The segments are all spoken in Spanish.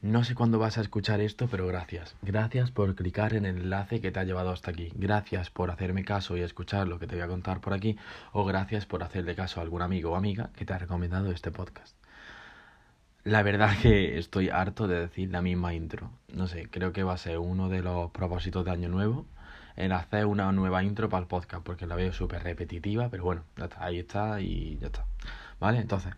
No sé cuándo vas a escuchar esto, pero gracias. Gracias por clicar en el enlace que te ha llevado hasta aquí. Gracias por hacerme caso y escuchar lo que te voy a contar por aquí. O gracias por hacerle caso a algún amigo o amiga que te ha recomendado este podcast. La verdad que estoy harto de decir la misma intro. No sé, creo que va a ser uno de los propósitos de año nuevo en hacer una nueva intro para el podcast porque la veo súper repetitiva, pero bueno, ya está, ahí está y ya está. ¿Vale? Entonces,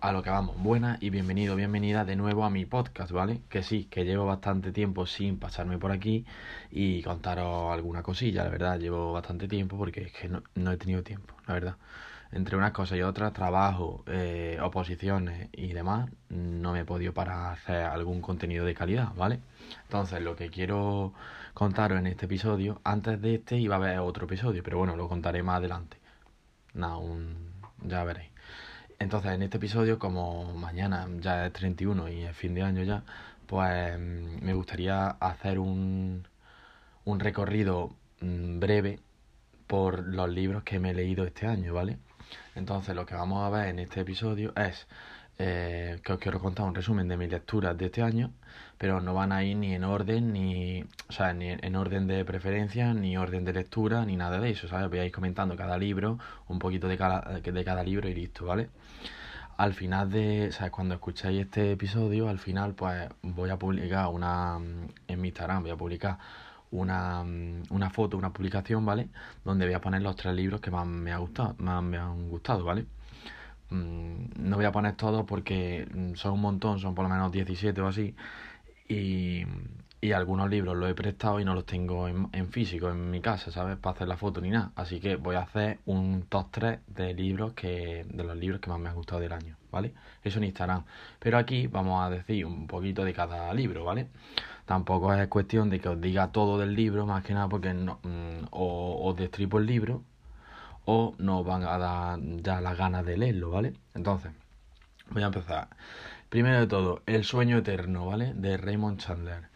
a lo que vamos. Buenas y bienvenido, bienvenida de nuevo a mi podcast, ¿vale? Que sí, que llevo bastante tiempo sin pasarme por aquí y contaros alguna cosilla, la verdad, llevo bastante tiempo porque es que no, he tenido tiempo, la verdad. Entre unas cosas y otras, trabajo, eh, oposiciones y demás, no me he podido para hacer algún contenido de calidad, ¿vale? Entonces, lo que quiero contaros en este episodio, antes de este iba a haber otro episodio, pero bueno, lo contaré más adelante. Nada, ya veréis. Entonces, en este episodio, como mañana ya es 31 y es fin de año ya, pues mm, me gustaría hacer un, un recorrido mm, breve por los libros que me he leído este año, ¿vale? Entonces, lo que vamos a ver en este episodio es eh, que os quiero contar un resumen de mis lecturas de este año, pero no van a ir ni en orden, ni, o sea, ni en orden de preferencia, ni orden de lectura, ni nada de eso, ¿sabes? Voy a ir comentando cada libro, un poquito de cada, de cada libro y listo, ¿vale? Al final de, ¿sabes? Cuando escucháis este episodio, al final, pues voy a publicar una, en mi Instagram, voy a publicar una, una foto, una publicación, ¿vale? Donde voy a poner los tres libros que más me, ha gustado, más me han gustado, ¿vale? Mm, no voy a poner todos porque son un montón, son por lo menos 17 o así. Y, algunos libros los he prestado y no los tengo en, físico en mi casa, ¿sabes? Para hacer la foto ni nada. Así que voy a hacer un top 3 de libros que de los libros que más me han gustado del año, ¿vale? Eso en Instagram. Pero aquí vamos a decir un poquito de cada libro, ¿vale? Tampoco es cuestión de que os diga todo del libro, más que nada porque no, mm, o os destripo el libro o nos van a dar ya las ganas de leerlo, ¿vale? Entonces, voy a empezar. Primero de todo, El sueño eterno, ¿vale? De Raymond Chandler.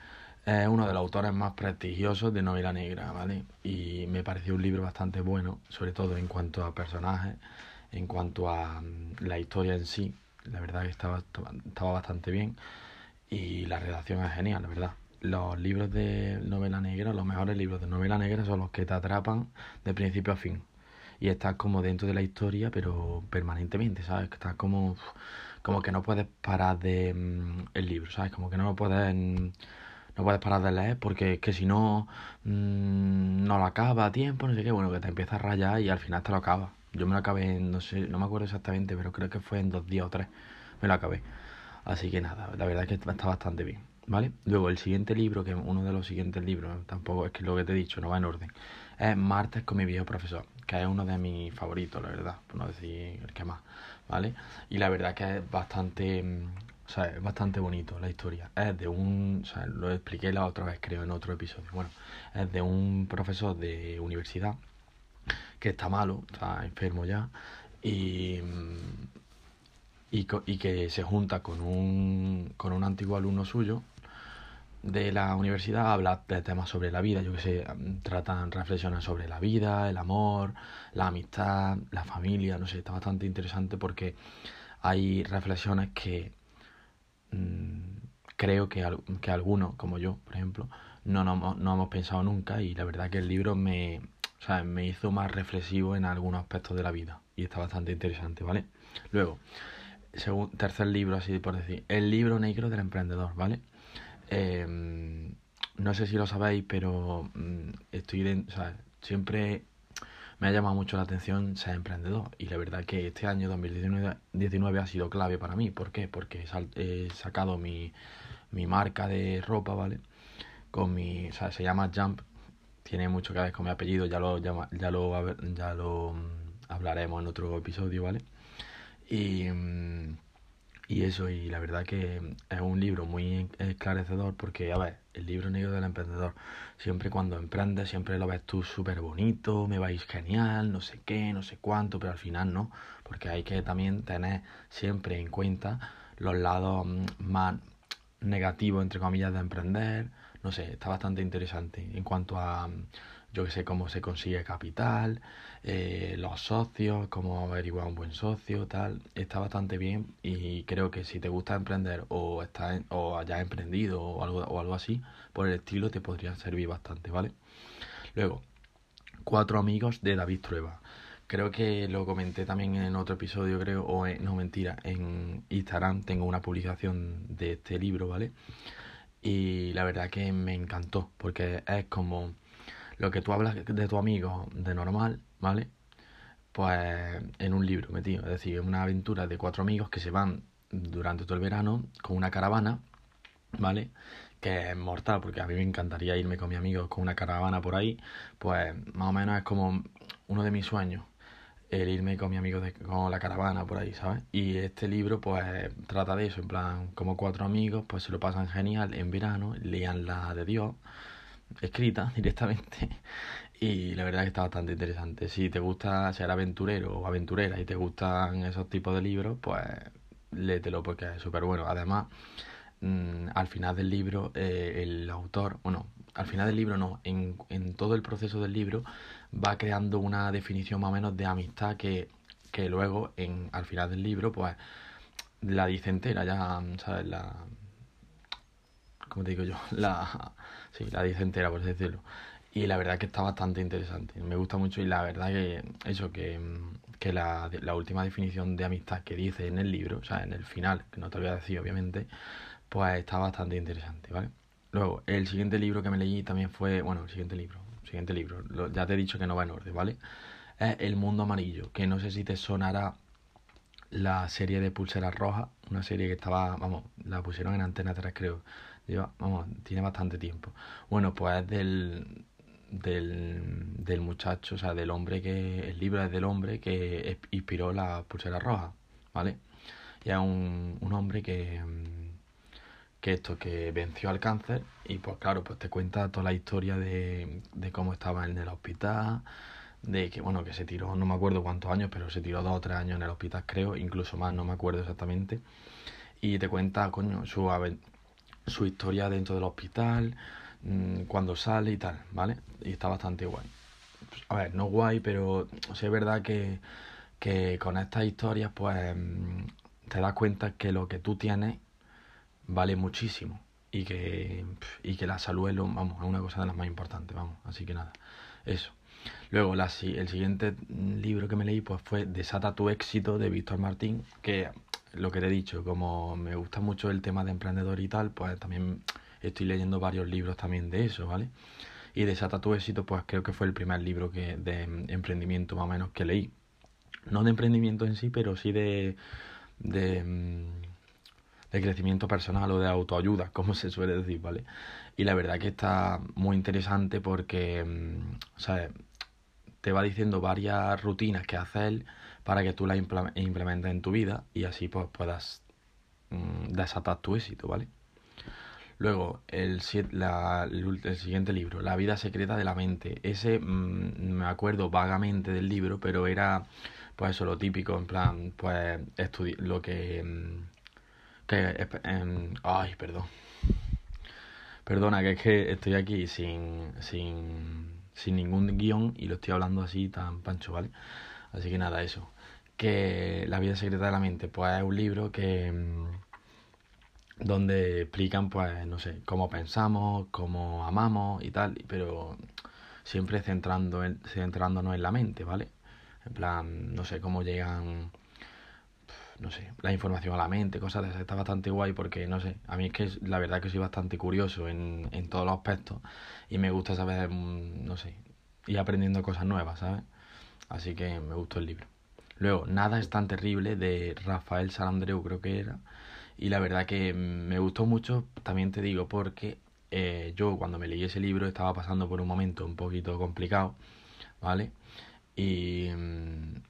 Es uno de los autores más prestigiosos de novela negra, ¿vale? Y me pareció un libro bastante bueno, sobre todo en cuanto a personajes, en cuanto a mm, la historia en sí. La verdad que estaba, estaba bastante bien y la redacción es genial, la verdad. Los libros de novela negra, los mejores libros de novela negra son los que te atrapan de principio a fin y estás como dentro de la historia, pero permanentemente, ¿sabes? Estás como, como que no puedes parar de mm, el libro, ¿sabes? Como que no lo puedes no puedes parar de leer porque es que si no mm, no lo acaba a tiempo, no sé qué, bueno, que te empieza a rayar y al final te lo acaba. Yo me lo acabé, no sé, no me acuerdo exactamente, pero creo que fue en dos días o tres, me lo acabé. Así que nada, la verdad es que está bastante bien, ¿vale? Luego el siguiente libro, que uno de los siguientes libros, tampoco es que lo que te he dicho, no va en orden, es Martes con mi viejo profesor que es uno de mis favoritos, la verdad, por no decir el que más, ¿vale? Y la verdad que es bastante, mm, o sea, es bastante bonito la historia. Es de un, o sea, lo expliqué la otra vez, creo, en otro episodio. Bueno, es de un profesor de universidad que está malo, está enfermo ya, y, mm, y, y que se junta con un, con un antiguo alumno suyo de la universidad habla de temas sobre la vida, yo que sé, tratan, reflexiones sobre la vida, el amor, la amistad, la familia, no sé, está bastante interesante porque hay reflexiones que mm, creo que, que algunos, como yo, por ejemplo, no, no, no, hemos pensado nunca y la verdad que el libro me, o sea, me hizo más reflexivo en algunos aspectos de la vida y está bastante interesante, ¿vale? Luego, tercer libro, así por decir, el libro negro del emprendedor, ¿vale? Em, no sé si lo sabéis, pero mm, estoy o sea, siempre me ha llamado mucho la atención ser emprendedor. Y la verdad que este año 2019 ha sido clave para mí. ¿Por qué? Porque he sacado mi, mi marca de ropa, ¿vale? Con mi, o sea, se llama Jump. Tiene mucho que ver con mi apellido, ya lo, ya lo, ya lo mm, hablaremos en otro episodio, ¿vale? Y, mm, y eso, y la verdad que es un libro muy esclarecedor porque, a ver, el libro negro del emprendedor, siempre cuando emprendes, siempre lo ves tú súper bonito, me vais genial, no sé qué, no sé cuánto, pero al final no, porque hay que también tener siempre en cuenta los lados mm, más negativos, entre comillas, de emprender, no sé, está bastante interesante en cuanto a... Yo que sé, cómo se consigue capital, eh, los socios, cómo averiguar un buen socio, tal. Está bastante bien y creo que si te gusta emprender o, está o hayas emprendido o algo, o algo así, por el estilo te podría servir bastante, ¿vale? Luego, Cuatro amigos de David Trueba. Creo que lo comenté también en otro episodio, creo, o no mentira, en Instagram tengo una publicación de este libro, ¿vale? Y la verdad que me encantó, porque es como lo que tú hablas de tu amigo de normal, ¿vale? Pues en un libro metido, es decir, una aventura de cuatro amigos que se van durante todo el verano con una caravana, ¿vale? que es mortal, porque a mí me encantaría irme con mi amigo con una caravana por ahí, pues más o menos es como uno de mis sueños, el irme con mi amigo con la caravana por ahí, ¿sabes? Y este libro pues trata de eso, en plan, como cuatro amigos, pues se lo pasan genial en verano, lean la de Dios, escrita directamente, y la verdad que está bastante interesante. Si te gusta ser aventurero o aventurera y te gustan esos tipos de libros, pues léetelo porque es súper bueno. Además, Mm, al final del libro eh, el autor, bueno, al final del libro no, en, en, todo el proceso del libro va creando una definición más o menos de amistad que, que luego en, al final del libro pues la dice entera ya, ¿sabes? La... ¿Cómo te digo yo? La... Sí, la dice entera, por decirlo. Y la verdad que está bastante interesante. Me gusta mucho y la verdad que eso, que, que la, la última definición de amistad que dice en el libro, o sea, en el final, que no te voy a decir obviamente, pues está bastante interesante, ¿vale? Luego, el siguiente libro que me leí también fue, bueno, el siguiente libro, siguiente libro, ya te he dicho que no va en orden, ¿vale? Es El Mundo Amarillo, que no sé si te sonará la serie de Pulseras Rojas, una serie que estaba, vamos, la pusieron en Antena 3 creo, lleva, vamos, tiene bastante tiempo. Bueno, pues es del, del, del muchacho, o sea, del hombre que, el libro es del hombre que inspiró la Pulseras Rojas, ¿vale? Y es un, un hombre que que esto, que venció al cáncer y pues claro, pues te cuenta toda la historia de, de cómo estaba en el hospital, de que bueno, que se tiró, no me acuerdo cuántos años, pero se tiró dos o tres años en el hospital creo, incluso más, no me acuerdo exactamente, y te cuenta, coño, su, su historia dentro del hospital, mm, cuando sale y tal, ¿vale? Y está bastante guay. A ver, no guay, pero sí es verdad que, que con estas historias pues mm, te das cuenta que lo que tú tienes vale muchísimo y que, y que la salud es, vamos, es una cosa de las más importantes, vamos, así que nada, eso. Luego el siguiente libro que me leí pues fue Desata tu éxito de Víctor Martín, que lo que te he dicho, como me gusta mucho el tema de emprendedor y tal, pues también estoy leyendo varios libros también de eso, ¿vale? Y Desata tu éxito pues creo que fue el primer libro que de emprendimiento más o menos que leí. No de emprendimiento en sí, pero sí de, de mm, de crecimiento personal o de autoayuda, como se suele decir, ¿vale? Y la verdad que está muy interesante porque, mm, sea, te va diciendo varias rutinas que hace él para que tú las implementes en tu vida y así pues puedas mm, desatar tu éxito, ¿vale? Luego, el, la, el, siguiente libro, La vida secreta de la mente. Ese mm, me acuerdo vagamente del libro, pero era pues eso, lo típico, en plan, pues lo que que, ay, perdón. Perdona, que es que estoy aquí sin, sin, sin ningún guion y lo estoy hablando así tan pancho, ¿vale? Así que nada, eso. Que La vida secreta de la mente, pues es un libro que mm, donde explican, pues, no sé, cómo pensamos, cómo amamos y tal, pero siempre centrando en, centrándonos en la mente, ¿vale? En plan, no sé, cómo llegan no sé, la información a la mente, cosas de esas. Está bastante guay porque, no sé, a mí es que la verdad que soy bastante curioso en, en todos los aspectos y me gusta saber, mm, no sé, ir aprendiendo cosas nuevas, ¿sabes? Así que me gustó el libro. Luego, Nada es tan terrible de Rafael Salandreu, creo que era. Y la verdad que me gustó mucho, también te digo, porque eh, yo cuando me leí ese libro estaba pasando por un momento un poquito complicado, ¿vale? Y,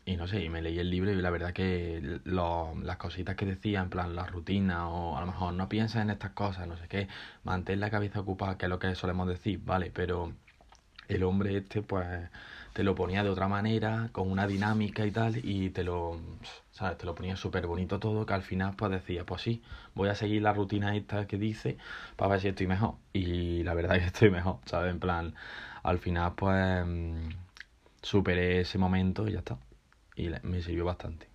y, no sé, y me leí el libro y la verdad que lo, las cositas que decía, en plan la rutina, o a lo mejor no piensas en estas cosas, no sé qué, mantén la cabeza ocupada, que es lo que solemos decir, ¿vale? Pero el hombre este, pues, te lo ponía de otra manera, con una dinámica y tal, y te lo, ¿sabes? Te lo ponía súper bonito todo, que al final, pues decía, pues sí, voy a seguir la rutina esta que dice, para ver si estoy mejor. Y la verdad es que estoy mejor, ¿sabes? En plan al final pues superé ese momento y ya está. Y me sirvió bastante.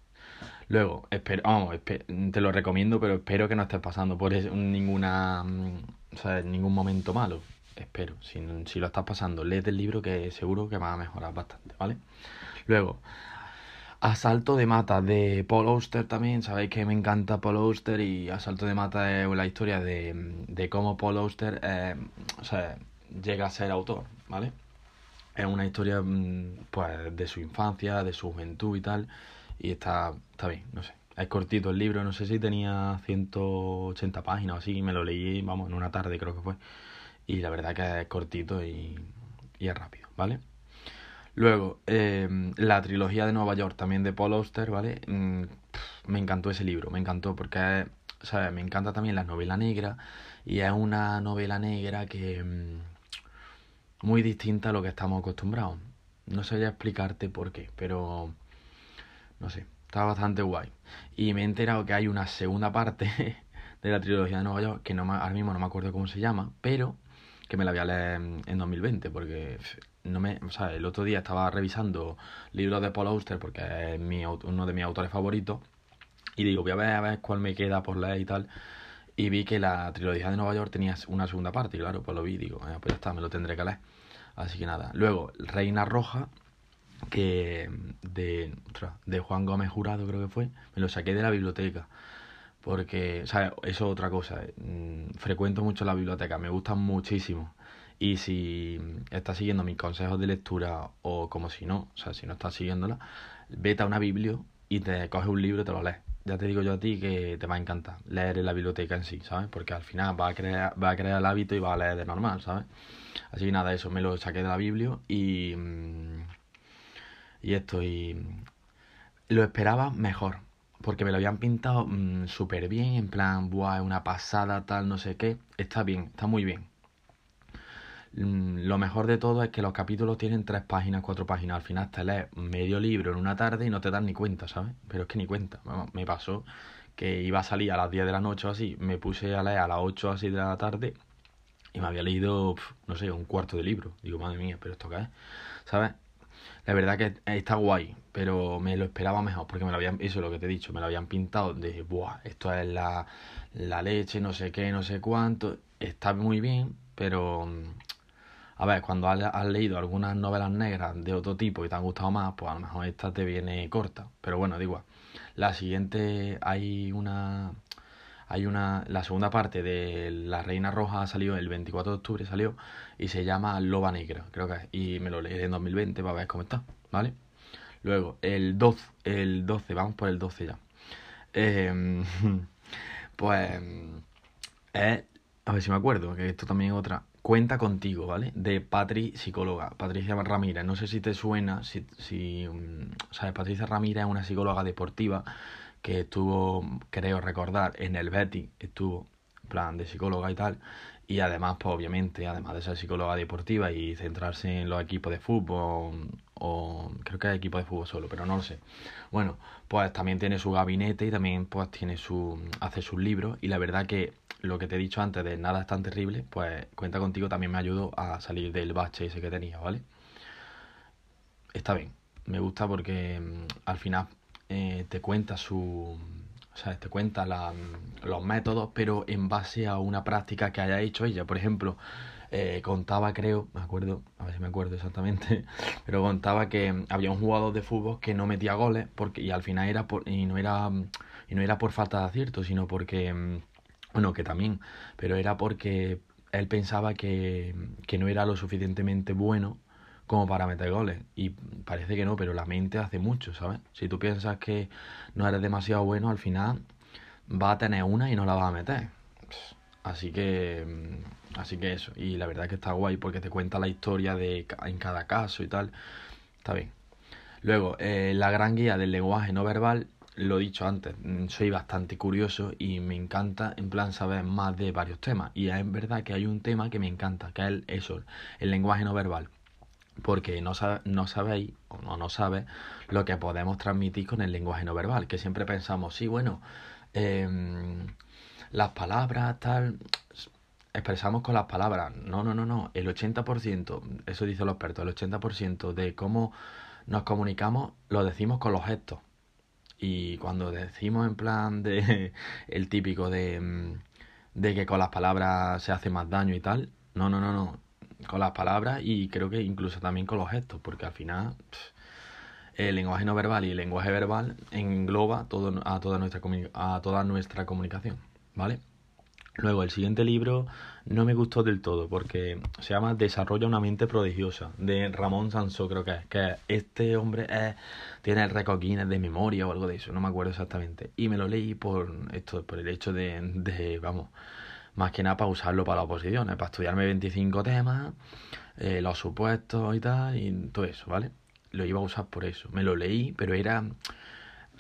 Luego, espero, vamos, te lo recomiendo, pero espero que no estés pasando por ninguna, mm, o sea, ningún momento malo. Espero. Si, si lo estás pasando, léete el libro que seguro que va a mejorar bastante, ¿vale? Luego, Asalto de Mata de Paul Auster también. Sabéis que me encanta Paul Auster y Asalto de Mata es la historia de, de cómo Paul Auster eh, o sea, llega a ser autor, ¿vale? Es una historia mm, pues, de su infancia, de su juventud y tal. Y está, está bien, no sé. Es cortito el libro, no sé si tenía 180 páginas o así. Y me lo leí, vamos, en una tarde creo que fue. Y la verdad que es cortito y, y es rápido, ¿vale? Luego, em, la trilogía de Nueva York, también de Paul Auster, ¿vale? Mm, me encantó ese libro, me encantó porque, ¿sabes? Me encanta también la novela negra y es una novela negra que... Mm, muy distinta a lo que estamos acostumbrados. No sé ya explicarte por qué, pero... No sé, está bastante guay. Y me he enterado que hay una segunda parte de la trilogía de Nueva York, que no ahora mismo no me acuerdo cómo se llama, pero que me la voy a leer en 2020, porque no me, o sea, el otro día estaba revisando libros de Paul Auster porque es mi, uno de mis autores favoritos y digo, voy a ver, a ver cuál me queda por leer y tal. Y vi que la trilogía de Nueva York tenía una segunda parte, y claro, pues lo vi, digo, eh, pues ya está, me lo tendré que leer. Así que nada. Luego, Reina Roja, que de, de Juan Gómez Jurado creo que fue, me lo saqué de la biblioteca. Porque, o sea, eso es otra cosa. Mm, frecuento mucho la biblioteca, me gustan muchísimo. Y si estás siguiendo mis consejos de lectura o como si no, o sea, si no estás siguiéndola, vete a una biblia y te coges un libro y te lo lees. Ya te digo yo a ti que te va a encantar leer en la biblioteca en sí, ¿sabes? Porque al final va a crear, va a crear el hábito y va a leer de normal, ¿sabes? Así que nada, eso me lo saqué de la biblia y. Mm, y esto, y. Lo esperaba mejor. Porque me lo habían pintado mm, súper bien, en plan, buah, es una pasada, tal, no sé qué. Está bien, está muy bien. Mm, lo mejor de todo es que los capítulos tienen tres páginas, cuatro páginas. Al final te lees medio libro en una tarde y no te das ni cuenta, ¿sabes? Pero es que ni cuenta. me pasó que iba a salir a las 10 de la noche o así, me puse a leer a las 8 así de la tarde y me había leído, no sé, un cuarto de libro. Digo, madre mía, pero esto qué es, ¿sabes? La verdad que está guay, pero me lo esperaba mejor porque me lo habían, eso es lo que te he dicho, me lo habían pintado de, buah, esto es la, la leche, no sé qué, no sé cuánto. Está muy bien, pero a ver, cuando has, leído algunas novelas negras de otro tipo y te han gustado más, pues a lo mejor esta te viene corta. Pero bueno, digo, la siguiente hay una hay una la segunda parte de La Reina Roja salió el 24 de octubre salió y se llama Loba Negra, creo que es, y me lo leí en 2020 para ver cómo está, ¿vale? Luego, el 12, el 12, vamos por el 12 ya. Em, pues es a ver si me acuerdo, que esto también es otra Cuenta contigo, ¿vale? De Patri, psicóloga, Patricia Ramírez. No sé si te suena, si, si mm, sabes, Patricia Ramírez es una psicóloga deportiva que estuvo, creo recordar, en el Betty, estuvo, plan, de psicóloga y tal. Y además, pues obviamente, además de ser psicóloga deportiva y centrarse en los equipos de fútbol, o creo que es equipo de fútbol solo, pero no lo sé. Bueno, pues también tiene su gabinete y también pues tiene su, hace sus libros y la verdad que lo que te he dicho antes de nada es tan terrible, pues cuenta contigo también me ayudó a salir del bache ese que tenía, ¿vale? Está bien, me gusta porque mm, al final eh, te cuenta su... O sea, te cuenta la, los métodos, pero en base a una práctica que haya hecho ella. Por ejemplo, eh, contaba, creo, me acuerdo, a ver si me acuerdo exactamente, pero contaba que había un jugador de fútbol que no metía goles porque y al final era por y no era y no era por falta de acierto, sino porque mm, bueno, que también, pero era porque él pensaba que, que no era lo suficientemente bueno como para meter goles. Y parece que no, pero la mente hace mucho, ¿sabes? Si tú piensas que no eres demasiado bueno, al final va a tener una y no la vas a meter. Así que, así que eso. Y la verdad es que está guay porque te cuenta la historia de en cada caso y tal. Está bien. Luego, eh, la gran guía del lenguaje no verbal lo he dicho antes, mm, soy bastante curioso y me encanta en plan saber más de varios temas. Y es verdad que hay un tema que me encanta, que es eso, el lenguaje no verbal. Porque no, no sabéis o no, no sabes lo que podemos transmitir con el lenguaje no verbal. Que siempre pensamos, sí, bueno, em, las palabras, tal, expresamos con las palabras. No, no, no, no. El 80%, eso dicen los expertos, el 80% de cómo nos comunicamos lo decimos con los gestos. Y cuando decimos en plan de el típico de, mm, de que con las palabras se hace más daño y tal, no, no, no, no. Con las palabras y creo que incluso también con los gestos, porque al final el lenguaje no verbal y el lenguaje verbal engloba todo, a, toda nuestra, a toda nuestra comunicación, ¿vale? Luego, el siguiente libro no me gustó del todo porque se llama Desarrolla una mente prodigiosa de Ramón Sansó, creo que es. Que este hombre tiene el récord Guinness de memoria o algo de eso, no me acuerdo exactamente. Y me lo leí por esto, por el hecho de, de vamos, más que nada para usarlo para las oposiciones, para estudiarme 25 temas, eh, los supuestos y tal, y todo eso, ¿vale? Lo iba a usar por eso. Me lo leí, pero era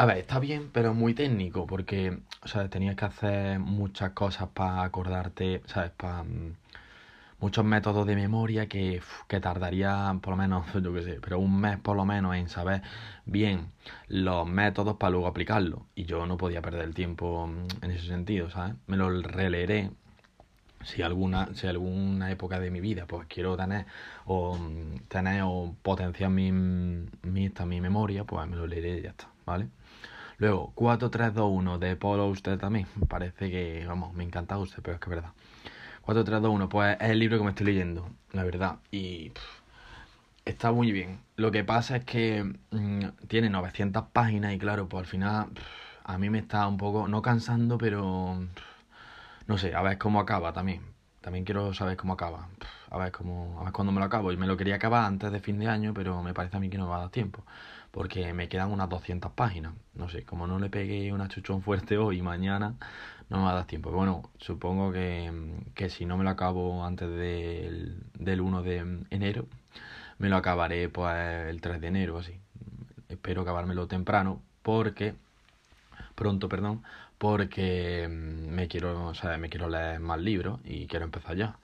a ver, está bien, pero muy técnico, porque, o sea, tenías que hacer muchas cosas para acordarte, ¿sabes? Para mm, muchos métodos de memoria que, que tardaría por lo menos, yo qué sé, pero un mes por lo menos en saber bien los métodos para luego aplicarlo. Y yo no podía perder el tiempo mm, en ese sentido, ¿sabes? Me lo releeré si alguna si alguna época de mi vida pues quiero tener o mm, tener o potenciar mi, mi, mi memoria pues me lo leeré y ya está vale Luego, 4321 de Polo usted también. Parece que, vamos, me encanta usted, pero es que es verdad. 4321, pues es el libro que me estoy leyendo, la verdad. Y está muy bien. Lo que pasa es que mm, tiene 900 páginas y claro, pues al final a mí me está un poco, no cansando, pero no sé, a ver cómo acaba también. También quiero saber cómo acaba. A ver cómo, a ver cuándo me lo acabo. Y me lo quería acabar antes de fin de año, pero me parece a mí que no me va a dar tiempo porque me quedan unas 200 páginas. No sé, como no le pegué una chuchón fuerte hoy y mañana, no me va a dar tiempo. Bueno, supongo que, que si no me lo acabo antes del, del 1 de enero, me lo acabaré pues el 3 de enero, así. Espero acabármelo temprano, porque pronto, perdón, porque mm, me quiero, o sea, me quiero leer más libros y quiero empezar ya.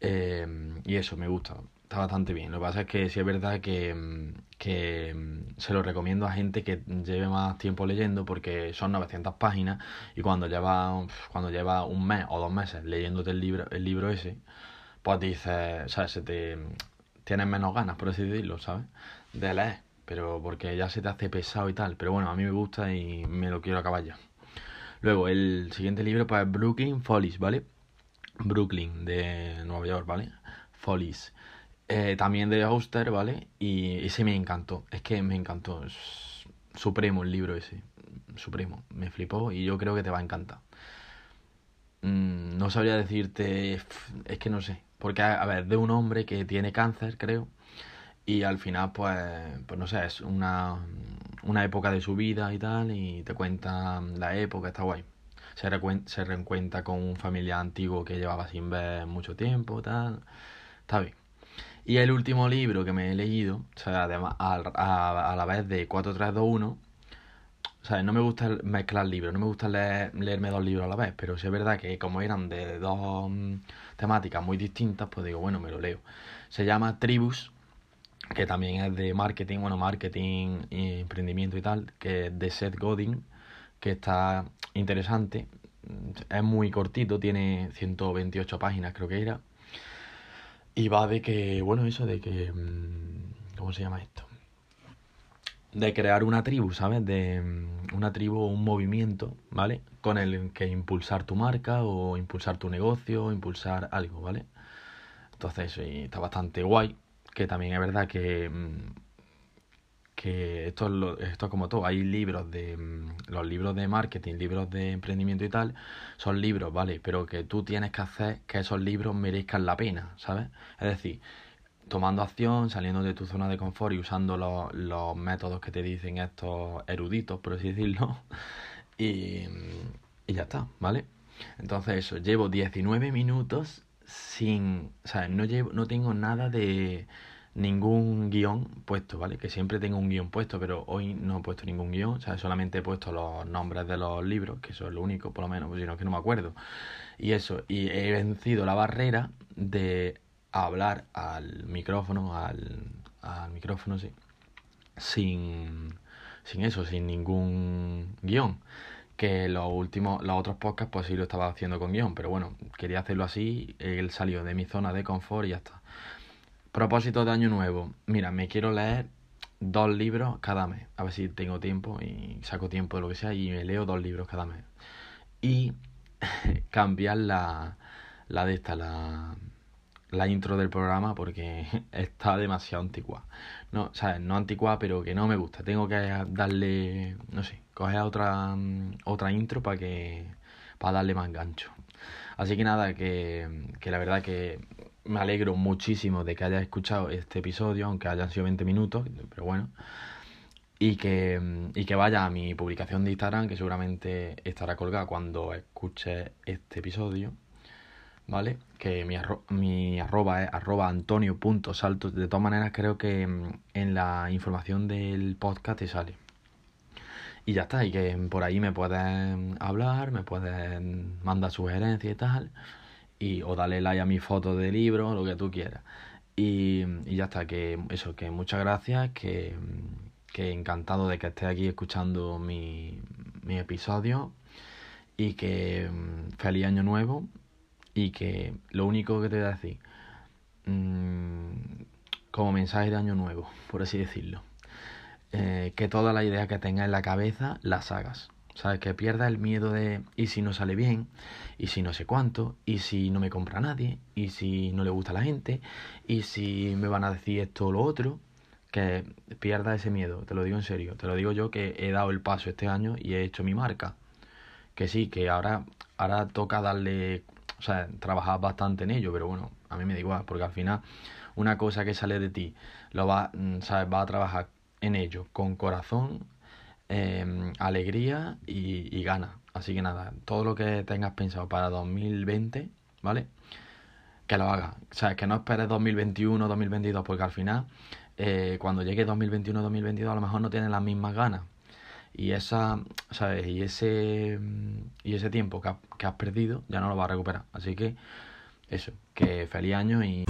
Eh, y eso me gusta está bastante bien. Lo que pasa es que sí es verdad que, mm, que mm, se lo recomiendo a gente que lleve más tiempo leyendo porque son 900 páginas y cuando lleva, cuando lleva un mes o dos meses leyéndote el libro, el libro ese, pues dices, ¿sabes? Se te, tienes menos ganas, por así decirlo, ¿sabes? De leer, pero porque ya se te hace pesado y tal. Pero bueno, a mí me gusta y me lo quiero acabar ya. Luego, el siguiente libro, pues Brooklyn Follies, ¿vale? Brooklyn, de Nueva York, ¿vale? Follies. Eh, también de Auster, ¿vale? Y ese me encantó, es que me encantó, es supremo el libro ese, supremo, me flipó y yo creo que te va a encantar. Mm, no sabría decirte, es que no sé, porque a ver, de un hombre que tiene cáncer, creo, y al final pues, pues no sé, es una, una época de su vida y tal, y te cuenta la época, está guay. Se, se reencuentra con un familiar antiguo que llevaba sin ver mucho tiempo, tal, está bien. Y el último libro que me he leído, o sea, además, a, a, la vez de 4321, o sea, no me gusta mezclar libros, no me gusta leer, leerme dos libros a la vez, pero sí es verdad que como eran de dos mm, temáticas muy distintas, pues digo, bueno, me lo leo. Se llama Tribus, que también es de marketing, bueno, marketing, emprendimiento y tal, que es de Seth Godin, que está interesante, es muy cortito, tiene 128 páginas creo que era, y va de que, bueno, eso de que... Mm, ¿Cómo se llama esto? De crear una tribu, ¿sabes? De mm, una tribu o un movimiento, ¿vale? Con el que impulsar tu marca o impulsar tu negocio, o impulsar algo, ¿vale? Entonces, está bastante guay. Que también es verdad que mm, que esto es, lo, esto como todo, hay libros de mm, los libros de marketing, libros de emprendimiento y tal, son libros, ¿vale? Pero que tú tienes que hacer que esos libros merezcan la pena, ¿sabes? Es decir, tomando acción, saliendo de tu zona de confort y usando los, los métodos que te dicen estos eruditos, por así decirlo, y, y ya está, ¿vale? Entonces eso, llevo 19 minutos sin, o sea, no, llevo, no tengo nada de ningún guion puesto, ¿vale? Que siempre tengo un guion puesto, pero hoy no he puesto ningún guion, o sea, solamente he puesto los nombres de los libros, que eso es lo único, por lo menos, pues, si no, que no me acuerdo. Y eso, y he vencido la barrera de hablar al micrófono, al, al micrófono, sí, sin, sin eso, sin ningún guion que los últimos, los otros podcasts pues sí lo estaba haciendo con guion, pero bueno, quería hacerlo así, él salió de mi zona de confort y ya está. Propósito de año nuevo, mira, me quiero leer dos libros cada mes, a ver si tengo tiempo y saco tiempo de lo que sea y me leo dos libros cada mes. Y cambiar la, la de esta, la, la intro del programa porque está demasiado antigua. No, sea, No antigua, pero que no me gusta. Tengo que darle, no sé, coger otra, otra intro para que para darle más gancho. Así que nada, que, que la verdad que me alegro muchísimo de que hayas escuchado este episodio, aunque hayan sido 20 minutos, pero bueno. Y que, y que vaya a mi publicación de Instagram, que seguramente estará colgada cuando escuche este episodio. ¿Vale? Que mi, mi arroba es arroba antonio.saltos. De todas maneras, creo que mm, en la información del podcast te sale. Y ya está, y que por ahí me pueden hablar, me pueden mandar sugerencias y tal. Y, o darle like a mi foto de libro, lo que tú quieras. Y, y ya está, que eso, que muchas gracias, que, que encantado de que estés aquí escuchando mi, mi episodio. Y que mm, feliz año nuevo y que lo único que te voy a decir, mmm, como mensaje de año nuevo, por así decirlo, eh, que todas las ideas que tengas en la cabeza las hagas. ¿Sabes? Que pierdas el miedo de y si no sale bien, y si no sé cuánto, y si no me compra nadie, y si no le gusta a la gente, y si me van a decir esto o lo otro, que pierda ese miedo, te lo digo en serio, te lo digo yo que he dado el paso este año y he hecho mi marca. Que sí, que ahora, ahora toca darle o sea, trabajas bastante en ello, pero bueno, a mí me da igual, porque al final una cosa que sale de ti, lo va, mm, ¿sabes? va a trabajar en ello con corazón, em, alegría y, y ganas. Así que nada, todo lo que tengas pensado para 2020, ¿vale? Que lo hagas. O sea, que no esperes 2021, 2022, porque al final, eh, cuando llegue 2021, 2022, a lo mejor no tienes las mismas ganas y esa, ¿sabes? Y ese, y ese tiempo que, que has perdido ya no lo vas a recuperar. Así que eso, que feliz año y...